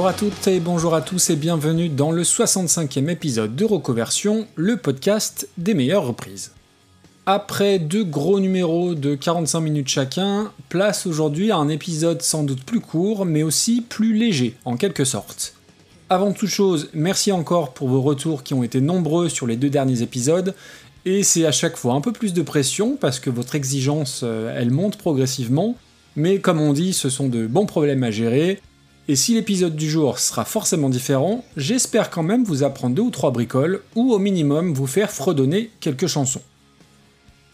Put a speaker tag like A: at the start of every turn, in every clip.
A: Bonjour à toutes et bonjour à tous et bienvenue dans le 65e épisode de Rocoversion, le podcast des meilleures reprises. Après deux gros numéros de 45 minutes chacun, place aujourd'hui à un épisode sans doute plus court mais aussi plus léger en quelque sorte. Avant toute chose, merci encore pour vos retours qui ont été nombreux sur les deux derniers épisodes et c'est à chaque fois un peu plus de pression parce que votre exigence euh, elle monte progressivement mais comme on dit ce sont de bons problèmes à gérer et si l'épisode du jour sera forcément différent, j'espère quand même vous apprendre deux ou trois bricoles, ou au minimum vous faire fredonner quelques chansons.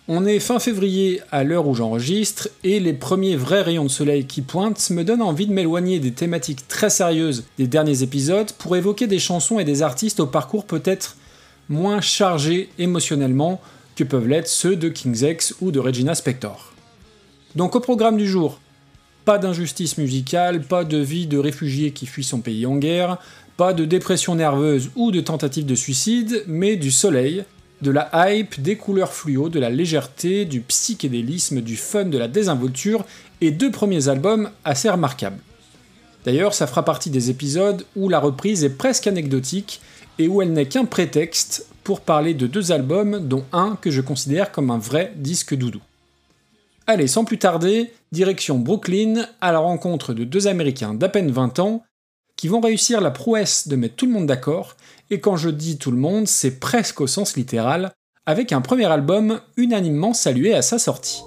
A: On est fin février à l'heure où j'enregistre, et les premiers vrais rayons de soleil qui pointent me donnent envie de m'éloigner des thématiques très sérieuses des derniers épisodes pour évoquer des chansons et des artistes au parcours peut-être moins chargés émotionnellement que peuvent l'être ceux de King's X ou de Regina Spector. Donc au programme du jour, pas d'injustice musicale, pas de vie de réfugié qui fuit son pays en guerre, pas de dépression nerveuse ou de tentative de suicide, mais du soleil, de la hype, des couleurs fluo, de la légèreté, du psychédélisme, du fun, de la désinvolture, et deux premiers albums assez remarquables. D'ailleurs, ça fera partie des épisodes où la reprise est presque anecdotique et où elle n'est qu'un prétexte pour parler de deux albums, dont un que je considère comme un vrai disque doudou. Allez, sans plus tarder, direction Brooklyn à la rencontre de deux Américains d'à peine 20 ans qui vont réussir la prouesse de mettre tout le monde d'accord, et quand je dis tout le monde, c'est presque au sens littéral, avec un premier album unanimement salué à sa sortie.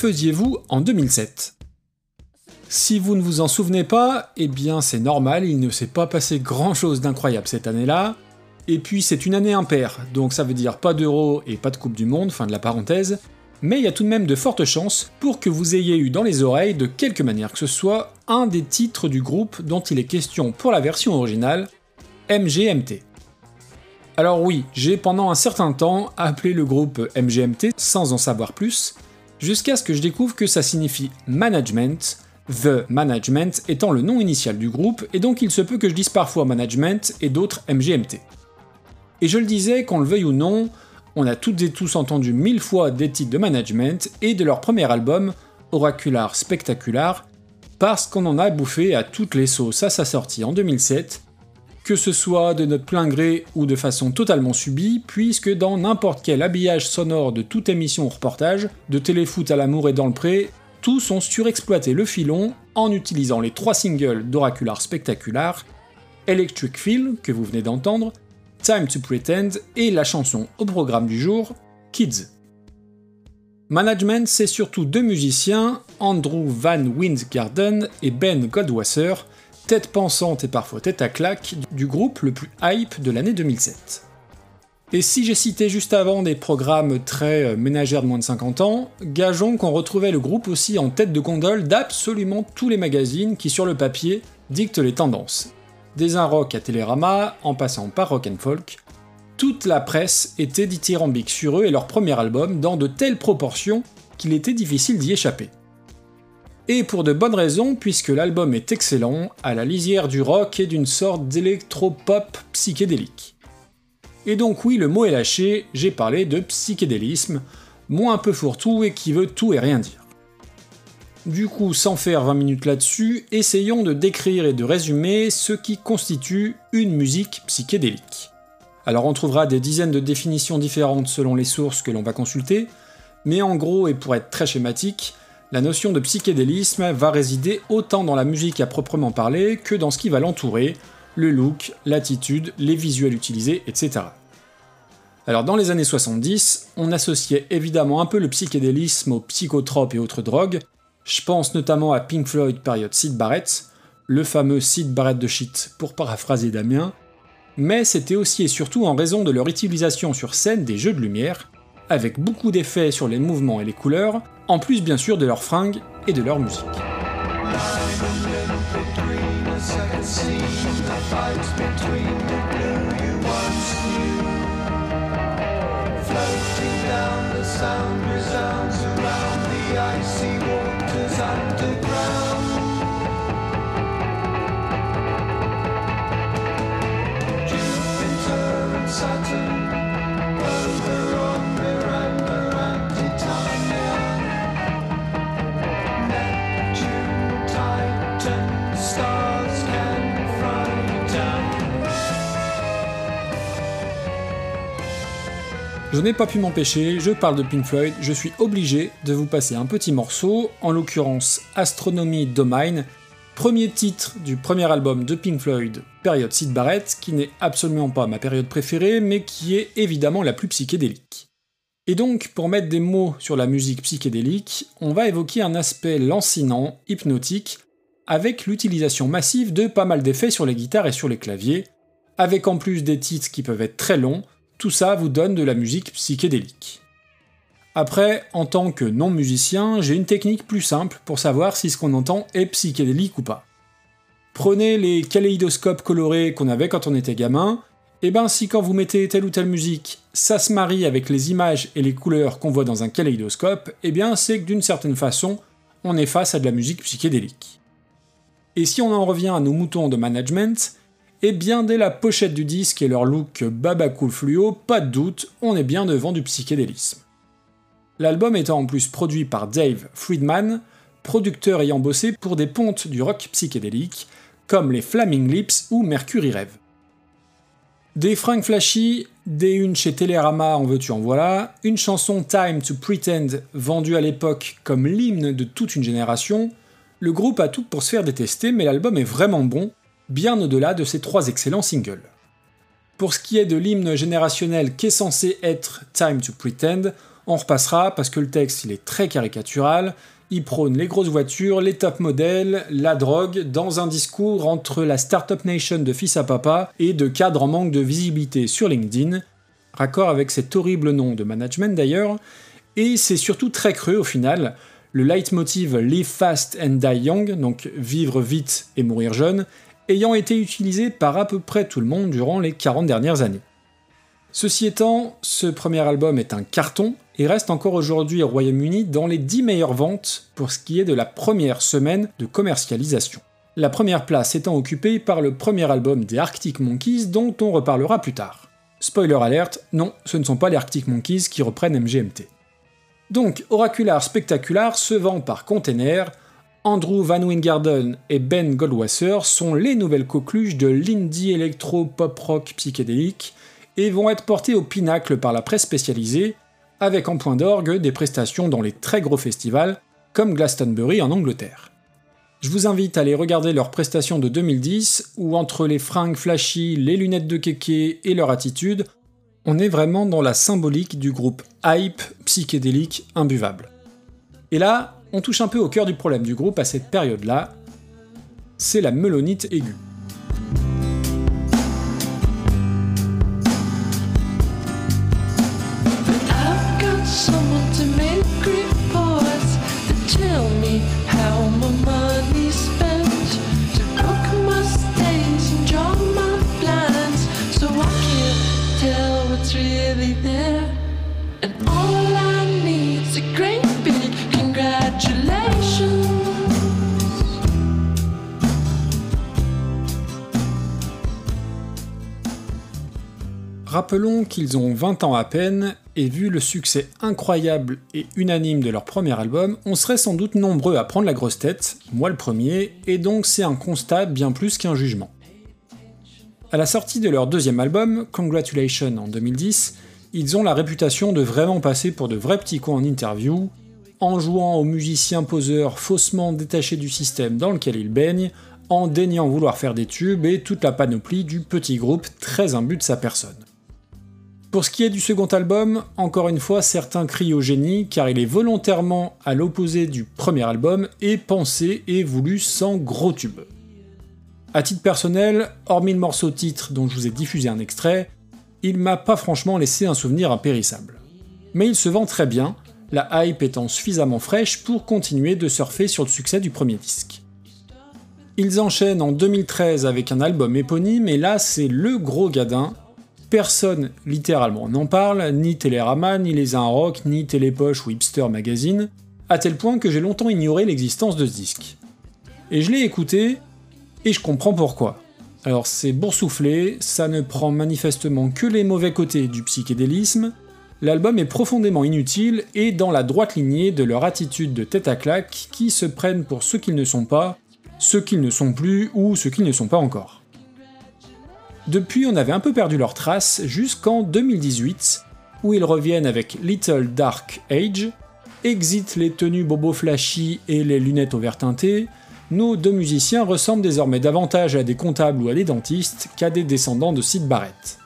A: Faisiez-vous en 2007 Si vous ne vous en souvenez pas, eh bien c'est normal, il ne s'est pas passé grand-chose d'incroyable cette année-là. Et puis c'est une année impaire, donc ça veut dire pas d'euro et pas de Coupe du Monde, fin de la parenthèse. Mais il y a tout de même de fortes chances pour que vous ayez eu dans les oreilles, de quelque manière que ce soit, un des titres du groupe dont il est question pour la version originale, MGMT. Alors oui, j'ai pendant un certain temps appelé le groupe MGMT sans en savoir plus, jusqu'à ce que je découvre que ça signifie management, The Management étant le nom initial du groupe, et donc il se peut que je dise parfois management et d'autres MGMT. Et je le disais, qu'on le veuille ou non, on a toutes et tous entendu mille fois des titres de management et de leur premier album, Oracular Spectacular, parce qu'on en a bouffé à toutes les sauces à sa sortie en 2007, que ce soit de notre plein gré ou de façon totalement subie, puisque dans n'importe quel habillage sonore de toute émission ou reportage, de téléfoot à l'amour et dans le pré, tous ont surexploité le filon en utilisant les trois singles d'Oracular Spectacular, Electric Feel, que vous venez d'entendre, Time to Pretend et la chanson au programme du jour, Kids. Management, c'est surtout deux musiciens, Andrew Van Windgarden et Ben Goldwasser, tête pensante et parfois tête à claque du groupe le plus hype de l'année 2007. Et si j'ai cité juste avant des programmes très euh, ménagères de moins de 50 ans, gageons qu'on retrouvait le groupe aussi en tête de gondole d'absolument tous les magazines qui sur le papier dictent les tendances. Des un rock à Télérama, en passant par rock and folk, toute la presse était dithyrambique sur eux et leur premier album dans de telles proportions qu'il était difficile d'y échapper et pour de bonnes raisons puisque l'album est excellent, à la lisière du rock et d'une sorte d'électropop psychédélique. Et donc oui, le mot est lâché, j'ai parlé de psychédélisme, moins un peu fourre-tout et qui veut tout et rien dire. Du coup, sans faire 20 minutes là-dessus, essayons de décrire et de résumer ce qui constitue une musique psychédélique. Alors on trouvera des dizaines de définitions différentes selon les sources que l'on va consulter, mais en gros, et pour être très schématique, la notion de psychédélisme va résider autant dans la musique à proprement parler que dans ce qui va l'entourer, le look, l'attitude, les visuels utilisés, etc. Alors dans les années 70, on associait évidemment un peu le psychédélisme aux psychotropes et autres drogues, je pense notamment à Pink Floyd période Sid Barrett, le fameux Sid Barrett de shit pour paraphraser Damien, mais c'était aussi et surtout en raison de leur utilisation sur scène des jeux de lumière, avec beaucoup d'effets sur les mouvements et les couleurs, en plus bien sûr de leurs fringues et de leur musique. Je n'ai pas pu m'empêcher, je parle de Pink Floyd, je suis obligé de vous passer un petit morceau, en l'occurrence Astronomy Domain, premier titre du premier album de Pink Floyd, période Sid Barrett, qui n'est absolument pas ma période préférée, mais qui est évidemment la plus psychédélique. Et donc, pour mettre des mots sur la musique psychédélique, on va évoquer un aspect lancinant, hypnotique, avec l'utilisation massive de pas mal d'effets sur les guitares et sur les claviers, avec en plus des titres qui peuvent être très longs, tout ça vous donne de la musique psychédélique. Après, en tant que non-musicien, j'ai une technique plus simple pour savoir si ce qu'on entend est psychédélique ou pas. Prenez les kaléidoscopes colorés qu'on avait quand on était gamin, et ben si quand vous mettez telle ou telle musique, ça se marie avec les images et les couleurs qu'on voit dans un kaléidoscope, et bien c'est que d'une certaine façon, on est face à de la musique psychédélique. Et si on en revient à nos moutons de management, et bien dès la pochette du disque et leur look baba cool fluo, pas de doute, on est bien devant du psychédélisme. L'album étant en plus produit par Dave Friedman, producteur ayant bossé pour des pontes du rock psychédélique, comme les Flaming Lips ou Mercury Rêve. Des fringues flashy, des unes chez Télérama en veux-tu en voilà, une chanson Time to Pretend vendue à l'époque comme l'hymne de toute une génération, le groupe a tout pour se faire détester mais l'album est vraiment bon bien au-delà de ces trois excellents singles. Pour ce qui est de l'hymne générationnel qu'est censé être Time to Pretend, on repassera parce que le texte il est très caricatural, il prône les grosses voitures, les top modèles, la drogue, dans un discours entre la Startup Nation de fils à papa et de cadres en manque de visibilité sur LinkedIn, raccord avec cet horrible nom de management d'ailleurs, et c'est surtout très creux au final, le leitmotiv Live Fast and Die Young, donc vivre vite et mourir jeune, ayant été utilisé par à peu près tout le monde durant les 40 dernières années. Ceci étant, ce premier album est un carton et reste encore aujourd'hui au Royaume-Uni dans les 10 meilleures ventes pour ce qui est de la première semaine de commercialisation. La première place étant occupée par le premier album des Arctic Monkeys dont on reparlera plus tard. Spoiler alert, non, ce ne sont pas les Arctic Monkeys qui reprennent MGMT. Donc, Oracular Spectacular se vend par container, Andrew Van Wingarden et Ben Goldwasser sont les nouvelles coqueluches de l'indie électro pop rock psychédélique et vont être portés au pinacle par la presse spécialisée, avec en point d'orgue des prestations dans les très gros festivals comme Glastonbury en Angleterre. Je vous invite à aller regarder leurs prestations de 2010 où entre les fringues flashy, les lunettes de kéké et leur attitude, on est vraiment dans la symbolique du groupe hype psychédélique imbuvable. Et là, on touche un peu au cœur du problème du groupe à cette période-là, c'est la melonite aiguë. Rappelons qu'ils ont 20 ans à peine, et vu le succès incroyable et unanime de leur premier album, on serait sans doute nombreux à prendre la grosse tête, moi le premier, et donc c'est un constat bien plus qu'un jugement. À la sortie de leur deuxième album, Congratulations en 2010, ils ont la réputation de vraiment passer pour de vrais petits cons en interview, en jouant aux musiciens poseurs faussement détachés du système dans lequel ils baignent, en daignant vouloir faire des tubes et toute la panoplie du petit groupe très imbu de sa personne. Pour ce qui est du second album, encore une fois, certains crient au génie car il est volontairement à l'opposé du premier album et pensé et voulu sans gros tubes. A titre personnel, hormis le morceau titre dont je vous ai diffusé un extrait, il m'a pas franchement laissé un souvenir impérissable. Mais il se vend très bien, la hype étant suffisamment fraîche pour continuer de surfer sur le succès du premier disque. Ils enchaînent en 2013 avec un album éponyme et là c'est le gros gadin. Personne littéralement n'en parle, ni Télérama, ni Les Un ni Télépoche ou Hipster Magazine, à tel point que j'ai longtemps ignoré l'existence de ce disque. Et je l'ai écouté, et je comprends pourquoi. Alors c'est boursouflé, ça ne prend manifestement que les mauvais côtés du psychédélisme, l'album est profondément inutile et dans la droite lignée de leur attitude de tête à claque qui se prennent pour ce qu'ils ne sont pas, ce qu'ils ne sont plus ou ce qu'ils ne sont pas encore. Depuis, on avait un peu perdu leurs traces jusqu'en 2018, où ils reviennent avec Little Dark Age, exit les tenues bobo flashy et les lunettes au vert teinté, nos deux musiciens ressemblent désormais davantage à des comptables ou à des dentistes qu'à des descendants de Sid Barrett.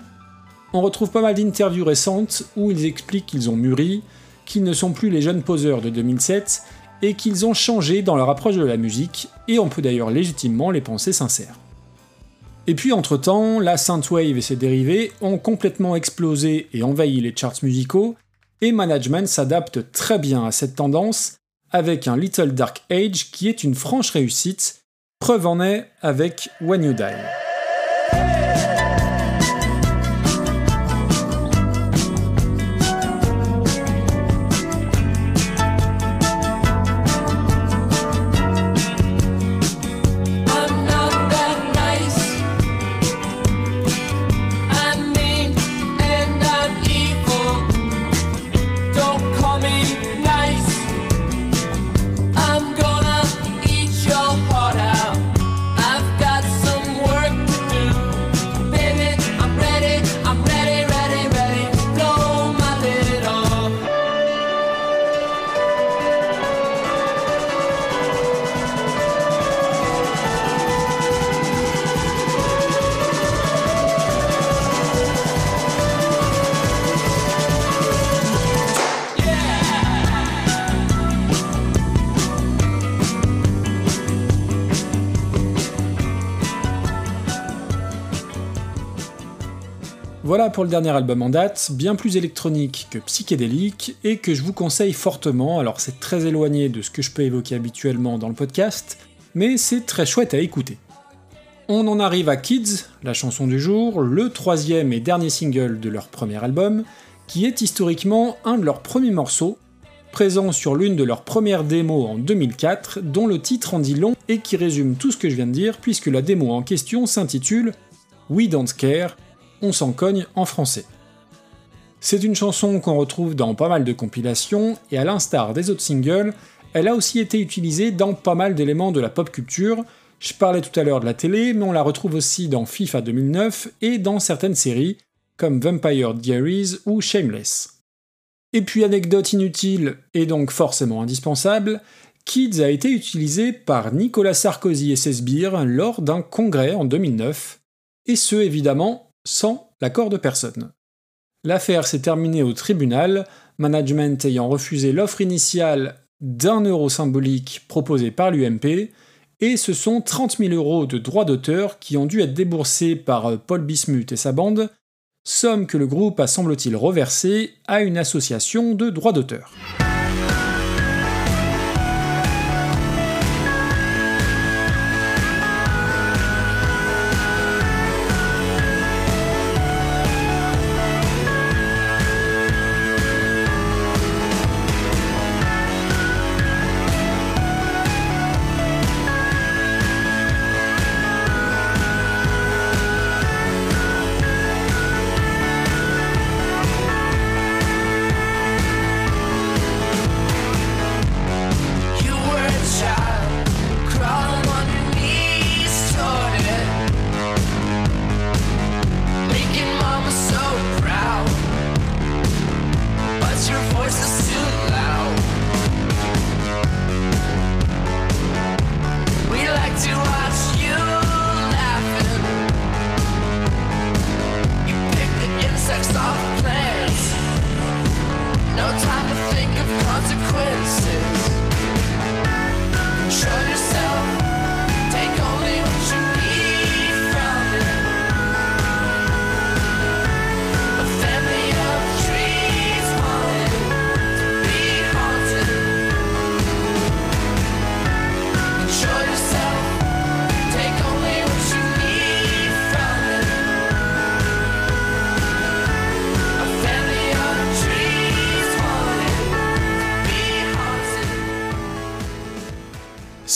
A: On retrouve pas mal d'interviews récentes où ils expliquent qu'ils ont mûri, qu'ils ne sont plus les jeunes poseurs de 2007 et qu'ils ont changé dans leur approche de la musique, et on peut d'ailleurs légitimement les penser sincères. Et puis entre-temps, la synthwave et ses dérivés ont complètement explosé et envahi les charts musicaux, et Management s'adapte très bien à cette tendance avec un Little Dark Age qui est une franche réussite, preuve en est avec When You Die. Voilà pour le dernier album en date, bien plus électronique que psychédélique, et que je vous conseille fortement, alors c'est très éloigné de ce que je peux évoquer habituellement dans le podcast, mais c'est très chouette à écouter. On en arrive à Kids, la chanson du jour, le troisième et dernier single de leur premier album, qui est historiquement un de leurs premiers morceaux, présent sur l'une de leurs premières démos en 2004, dont le titre en dit long et qui résume tout ce que je viens de dire, puisque la démo en question s'intitule We Don't Care, on s'en cogne en français. C'est une chanson qu'on retrouve dans pas mal de compilations, et à l'instar des autres singles, elle a aussi été utilisée dans pas mal d'éléments de la pop culture. Je parlais tout à l'heure de la télé, mais on la retrouve aussi dans FIFA 2009 et dans certaines séries, comme Vampire Diaries ou Shameless. Et puis anecdote inutile, et donc forcément indispensable, Kids a été utilisé par Nicolas Sarkozy et ses sbires lors d'un congrès en 2009, et ce évidemment sans l'accord de personne. L'affaire s'est terminée au tribunal, management ayant refusé l'offre initiale d'un euro symbolique proposée par l'UMP, et ce sont 30 000 euros de droits d'auteur qui ont dû être déboursés par Paul Bismuth et sa bande, somme que le groupe a semble-t-il reversée à une association de droits d'auteur.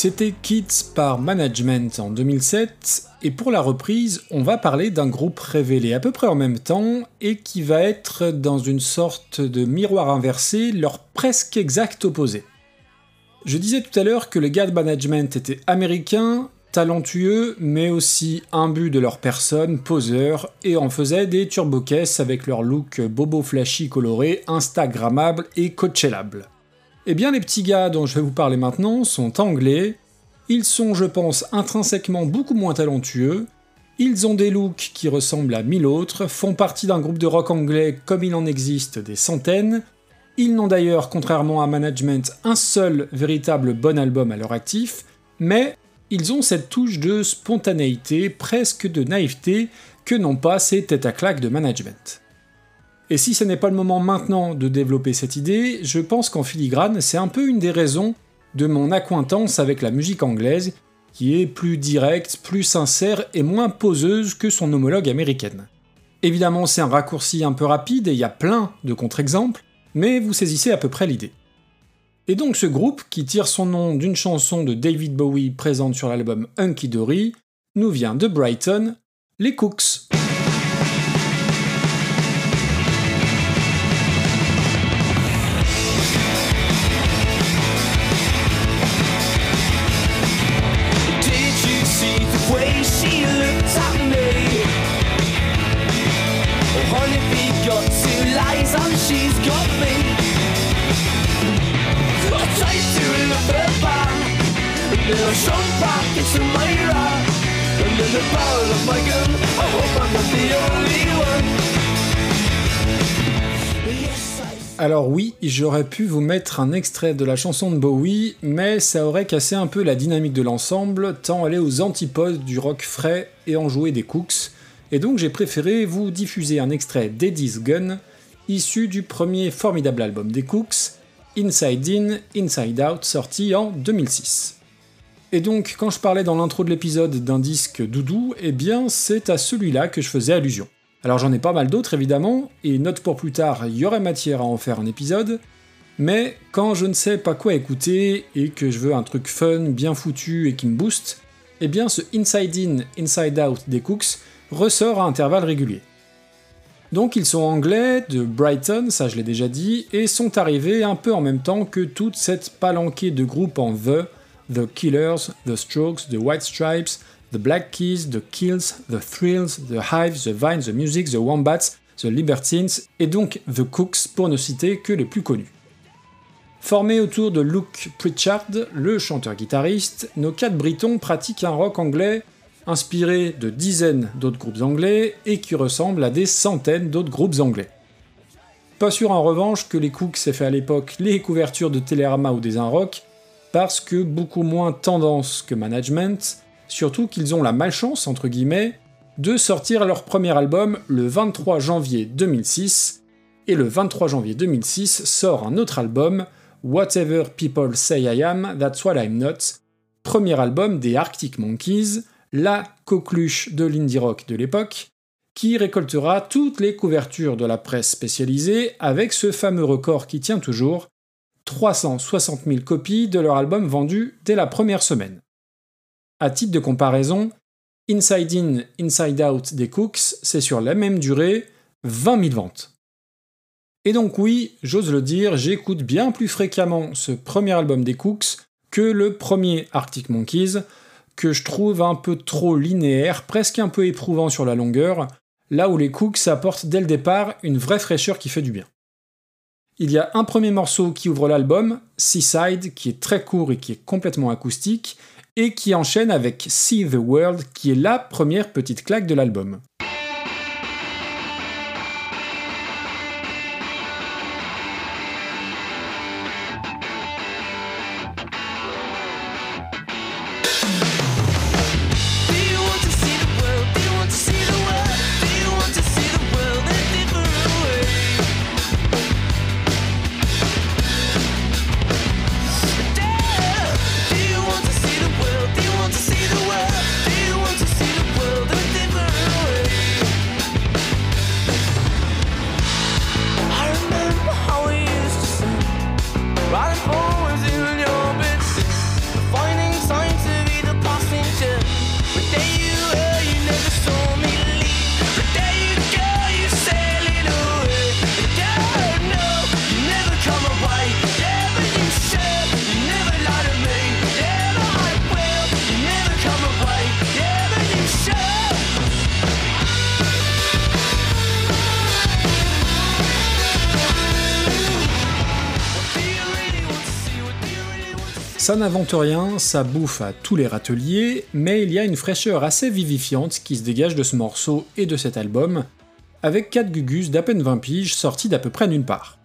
A: C'était Kids par Management en 2007, et pour la reprise, on va parler d'un groupe révélé à peu près en même temps, et qui va être dans une sorte de miroir inversé, leur presque exact opposé. Je disais tout à l'heure que les gars de Management étaient américains, talentueux, mais aussi imbus de leur personne, poseurs, et en faisaient des turbo-caisses avec leur look bobo flashy coloré, instagrammable et coachellable. Eh bien, les petits gars dont je vais vous parler maintenant sont anglais. Ils sont, je pense, intrinsèquement beaucoup moins talentueux. Ils ont des looks qui ressemblent à mille autres, font partie d'un groupe de rock anglais comme il en existe des centaines. Ils n'ont d'ailleurs, contrairement à Management, un seul véritable bon album à leur actif, mais ils ont cette touche de spontanéité, presque de naïveté, que n'ont pas ces têtes à claques de Management. Et si ce n'est pas le moment maintenant de développer cette idée, je pense qu'en filigrane, c'est un peu une des raisons de mon acquaintance avec la musique anglaise, qui est plus directe, plus sincère et moins poseuse que son homologue américaine. Évidemment, c'est un raccourci un peu rapide et il y a plein de contre-exemples, mais vous saisissez à peu près l'idée. Et donc ce groupe, qui tire son nom d'une chanson de David Bowie présente sur l'album Hunky Dory, nous vient de Brighton, les Cooks. Alors oui, j'aurais pu vous mettre un extrait de la chanson de Bowie, mais ça aurait cassé un peu la dynamique de l'ensemble, tant elle est aux antipodes du rock frais et enjoué des Cooks, et donc j'ai préféré vous diffuser un extrait d'Eddie's Gun, issu du premier formidable album des Cooks, Inside In, Inside Out, sorti en 2006. Et donc, quand je parlais dans l'intro de l'épisode d'un disque doudou, eh bien, c'est à celui-là que je faisais allusion. Alors j'en ai pas mal d'autres évidemment, et note pour plus tard, il y aurait matière à en faire un épisode, mais quand je ne sais pas quoi écouter et que je veux un truc fun, bien foutu et qui me booste, eh bien ce Inside In, Inside Out des Cooks ressort à intervalles réguliers. Donc ils sont anglais, de Brighton, ça je l'ai déjà dit, et sont arrivés un peu en même temps que toute cette palanquée de groupes en The, The Killers, The Strokes, The White Stripes, The Black Keys, The Kills, The Thrills, The Hives, The Vines, The Music, The Wombats, The Libertines, et donc The Cooks pour ne citer que les plus connus. Formés autour de Luke Pritchard, le chanteur-guitariste, nos quatre Britons pratiquent un rock anglais inspiré de dizaines d'autres groupes anglais et qui ressemble à des centaines d'autres groupes anglais. Pas sûr en revanche que les Cooks aient fait à l'époque les couvertures de Télérama ou des Rock, parce que beaucoup moins tendance que management, surtout qu'ils ont la malchance, entre guillemets, de sortir leur premier album le 23 janvier 2006, et le 23 janvier 2006 sort un autre album, Whatever People Say I Am, That's What I'm Not, premier album des Arctic Monkeys, la coqueluche de l'indie rock de l'époque, qui récoltera toutes les couvertures de la presse spécialisée avec ce fameux record qui tient toujours, 360 000 copies de leur album vendu dès la première semaine. À titre de comparaison, Inside In, Inside Out des Cooks, c'est sur la même durée 20 000 ventes. Et donc oui, j'ose le dire, j'écoute bien plus fréquemment ce premier album des Cooks que le premier Arctic Monkeys, que je trouve un peu trop linéaire, presque un peu éprouvant sur la longueur, là où les Cooks apportent dès le départ une vraie fraîcheur qui fait du bien. Il y a un premier morceau qui ouvre l'album, Seaside, qui est très court et qui est complètement acoustique, et qui enchaîne avec See the World, qui est la première petite claque de l'album. Ça n'invente rien, ça bouffe à tous les râteliers, mais il y a une fraîcheur assez vivifiante qui se dégage de ce morceau et de cet album, avec 4 gugus d'à peine 20 piges sortis d'à peu près nulle part.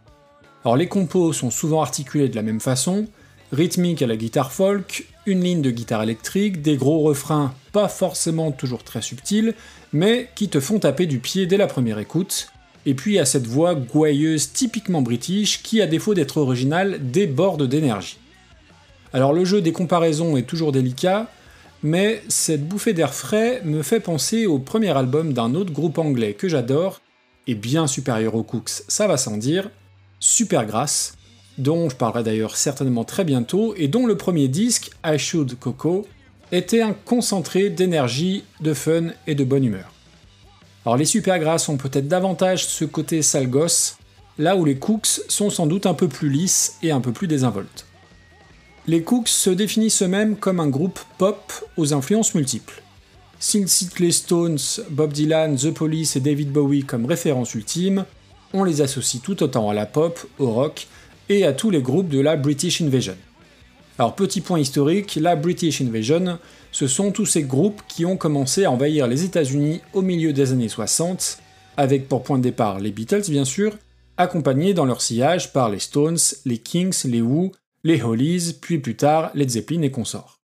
A: Alors les compos sont souvent articulés de la même façon, rythmique à la guitare folk, une ligne de guitare électrique, des gros refrains pas forcément toujours très subtils, mais qui te font taper du pied dès la première écoute, et puis à cette voix gouailleuse typiquement british qui, à défaut d'être originale, déborde d'énergie. Alors le jeu des comparaisons est toujours délicat, mais cette bouffée d'air frais me fait penser au premier album d'un autre groupe anglais que j'adore, et bien supérieur aux Cooks, ça va sans dire, Supergrass, dont je parlerai d'ailleurs certainement très bientôt, et dont le premier disque, I Should Coco, était un concentré d'énergie, de fun et de bonne humeur. Alors les Supergrass ont peut-être davantage ce côté sale gosse, là où les Cooks sont sans doute un peu plus lisses et un peu plus désinvoltes. Les Cooks se définissent eux-mêmes comme un groupe pop aux influences multiples. S'ils citent les Stones, Bob Dylan, The Police et David Bowie comme référence ultime, on les associe tout autant à la pop, au rock et à tous les groupes de la British Invasion. Alors petit point historique, la British Invasion, ce sont tous ces groupes qui ont commencé à envahir les États-Unis au milieu des années 60, avec pour point de départ les Beatles bien sûr, accompagnés dans leur sillage par les Stones, les Kings, les Who, les Hollies, puis plus tard Led Zeppelin et consorts.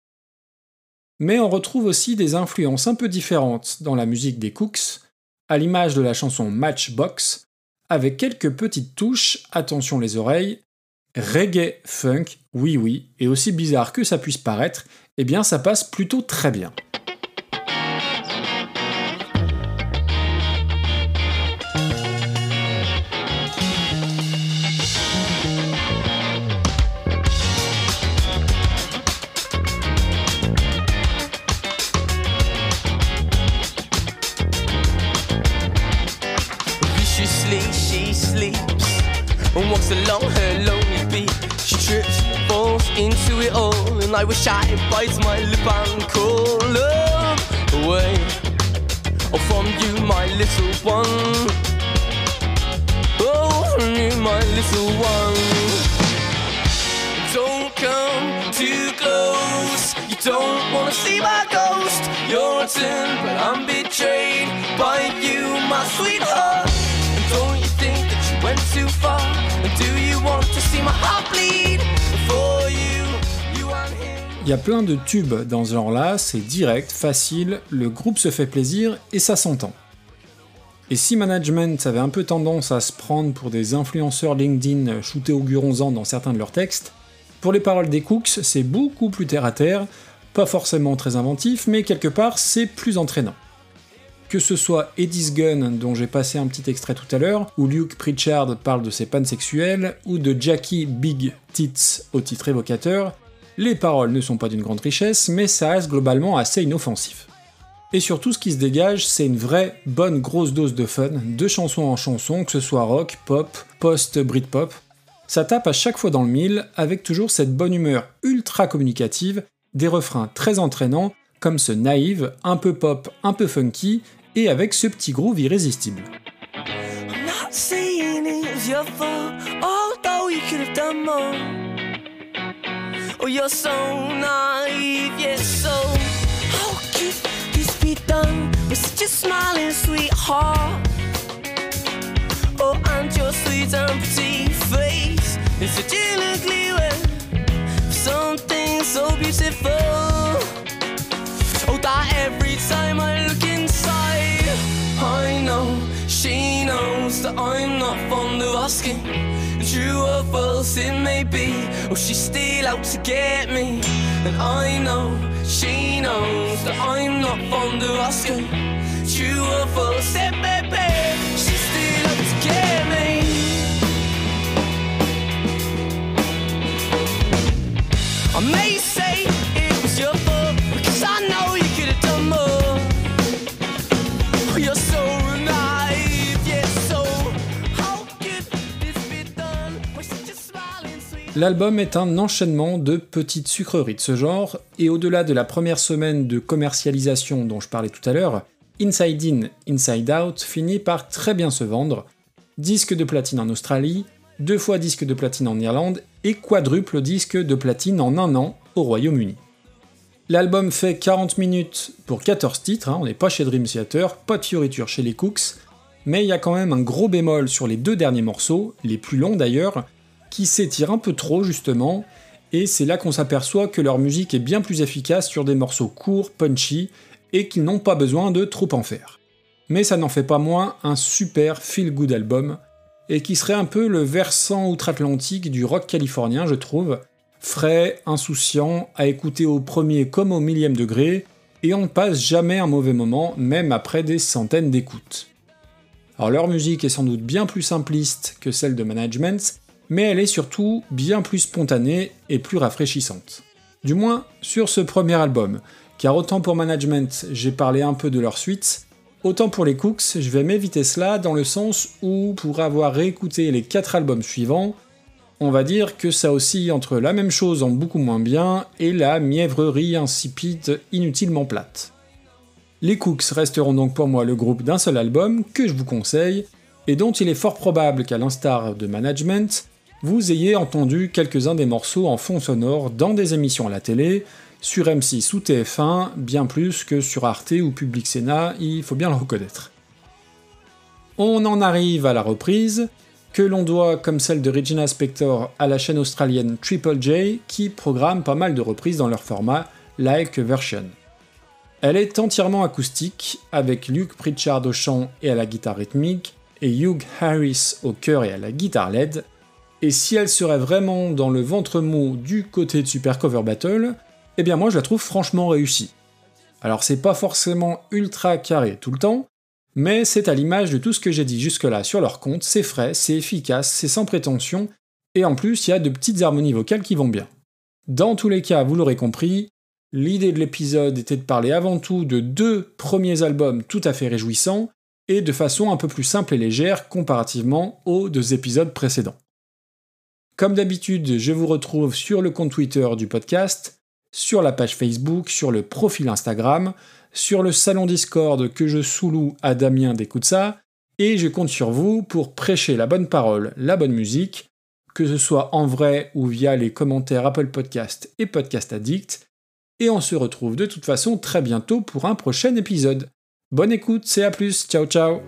A: Mais on retrouve aussi des influences un peu différentes dans la musique des Cooks, à l'image de la chanson Matchbox, avec quelques petites touches, attention les oreilles, reggae, funk, oui oui, et aussi bizarre que ça puisse paraître, eh bien ça passe plutôt très bien.
B: Wish I bites my lip and call away. Oh, from you, my little one. Oh, from you, my little one. Don't come too close. You don't wanna see my ghost. You're a tin, but I'm betrayed by you, my sweetheart. And don't you think that you went too far? And do you want to see my heart bleed
A: Il y a plein de tubes dans ce genre-là, c'est direct, facile, le groupe se fait plaisir et ça s'entend. Et si Management avait un peu tendance à se prendre pour des influenceurs LinkedIn shootés au guronzan dans certains de leurs textes, pour les paroles des Cooks, c'est beaucoup plus terre à terre, pas forcément très inventif, mais quelque part c'est plus entraînant. Que ce soit Eddie's Gun, dont j'ai passé un petit extrait tout à l'heure, où Luke Pritchard parle de ses pannes sexuelles, ou de Jackie Big Tits au titre évocateur, les paroles ne sont pas d'une grande richesse, mais ça reste globalement assez inoffensif. Et surtout, ce qui se dégage, c'est une vraie bonne grosse dose de fun, de chanson en chanson, que ce soit rock, pop, post-britpop. Ça tape à chaque fois dans le mille, avec toujours cette bonne humeur ultra communicative, des refrains très entraînants, comme ce naïve, un peu pop, un peu funky, et avec ce petit groove irrésistible.
B: You're so naive, yes, so how could this be done with such a smiling sweetheart? Oh, and your sweet and pretty face is such an ugly way for something so beautiful. Oh, that every time I look inside, I know she knows that I'm not fond of asking. True or false it may be, oh, she's still out to get me. And I know she knows that I'm not fond of asking. True or false it may be, she's still out to get me. I may
A: L'album est un enchaînement de petites sucreries de ce genre, et au-delà de la première semaine de commercialisation dont je parlais tout à l'heure, Inside In, Inside Out finit par très bien se vendre, disque de platine en Australie, deux fois disque de platine en Irlande, et quadruple disque de platine en un an, au Royaume-Uni. L'album fait 40 minutes pour 14 titres, hein, on n'est pas chez Dream Theater, pas de fioriture chez les Cooks, mais il y a quand même un gros bémol sur les deux derniers morceaux, les plus longs d'ailleurs, qui s'étirent un peu trop justement, et c'est là qu'on s'aperçoit que leur musique est bien plus efficace sur des morceaux courts, punchy, et qu'ils n'ont pas besoin de trop en faire. Mais ça n'en fait pas moins un super feel-good album, et qui serait un peu le versant outre-Atlantique du rock californien, je trouve, frais, insouciant, à écouter au premier comme au millième degré, et on ne passe jamais un mauvais moment, même après des centaines d'écoutes. Alors leur musique est sans doute bien plus simpliste que celle de Management, mais elle est surtout bien plus spontanée et plus rafraîchissante. Du moins sur ce premier album, car autant pour Management j'ai parlé un peu de leur suite, autant pour les Cooks je vais m'éviter cela dans le sens où pour avoir réécouté les 4 albums suivants, on va dire que ça oscille entre la même chose en beaucoup moins bien et la mièvrerie insipide inutilement plate. Les Cooks resteront donc pour moi le groupe d'un seul album que je vous conseille et dont il est fort probable qu'à l'instar de Management, vous ayez entendu quelques-uns des morceaux en fond sonore dans des émissions à la télé, sur M6 ou TF1, bien plus que sur Arte ou Public Sénat, il faut bien le reconnaître. On en arrive à la reprise, que l'on doit, comme celle de Regina Spector, à la chaîne australienne Triple J, qui programme pas mal de reprises dans leur format Like Version. Elle est entièrement acoustique, avec Luke Pritchard au chant et à la guitare rythmique, et Hugh Harris au chœur et à la guitare LED, et si elle serait vraiment dans le ventre mou du côté de Super Cover Battle, eh bien moi je la trouve franchement réussie. Alors c'est pas forcément ultra carré tout le temps, mais c'est à l'image de tout ce que j'ai dit jusque-là sur leur compte, c'est frais, c'est efficace, c'est sans prétention, et en plus il y a de petites harmonies vocales qui vont bien. Dans tous les cas, vous l'aurez compris, l'idée de l'épisode était de parler avant tout de deux premiers albums tout à fait réjouissants, et de façon un peu plus simple et légère comparativement aux deux épisodes précédents. Comme d'habitude, je vous retrouve sur le compte Twitter du podcast, sur la page Facebook, sur le profil Instagram, sur le salon Discord que je sous-loue à Damien d'Écoute et je compte sur vous pour prêcher la bonne parole, la bonne musique, que ce soit en vrai ou via les commentaires Apple Podcast et Podcast Addict, et on se retrouve de toute façon très bientôt pour un prochain épisode. Bonne écoute, c'est à plus, ciao ciao